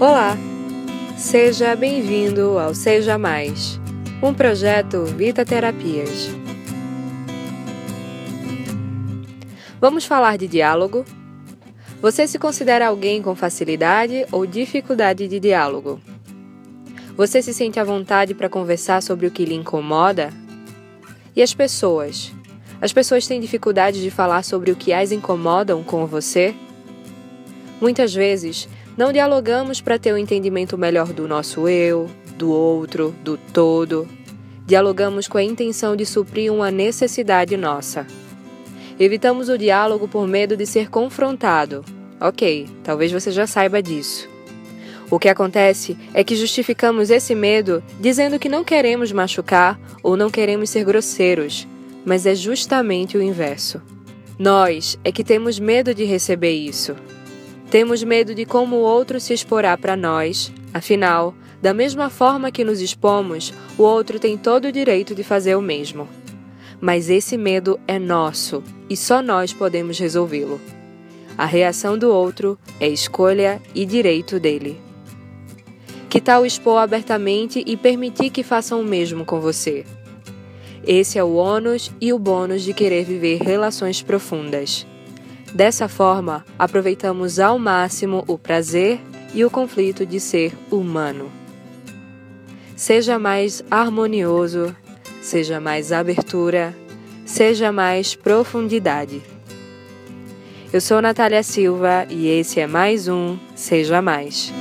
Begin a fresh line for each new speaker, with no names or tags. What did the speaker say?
Olá! Seja bem-vindo ao Seja Mais, um projeto Vita Terapias. Vamos falar de diálogo? Você se considera alguém com facilidade ou dificuldade de diálogo? Você se sente à vontade para conversar sobre o que lhe incomoda? E as pessoas? As pessoas têm dificuldade de falar sobre o que as incomodam com você? Muitas vezes, não dialogamos para ter um entendimento melhor do nosso eu, do outro, do todo. Dialogamos com a intenção de suprir uma necessidade nossa. Evitamos o diálogo por medo de ser confrontado. Ok, talvez você já saiba disso. O que acontece é que justificamos esse medo dizendo que não queremos machucar ou não queremos ser grosseiros, mas é justamente o inverso. Nós é que temos medo de receber isso. Temos medo de como o outro se exporá para nós, afinal, da mesma forma que nos expomos, o outro tem todo o direito de fazer o mesmo. Mas esse medo é nosso e só nós podemos resolvê-lo. A reação do outro é escolha e direito dele. Que tal expor abertamente e permitir que façam o mesmo com você? Esse é o ônus e o bônus de querer viver relações profundas. Dessa forma, aproveitamos ao máximo o prazer e o conflito de ser humano. Seja mais harmonioso, seja mais abertura, seja mais profundidade. Eu sou Natália Silva e esse é mais um Seja Mais.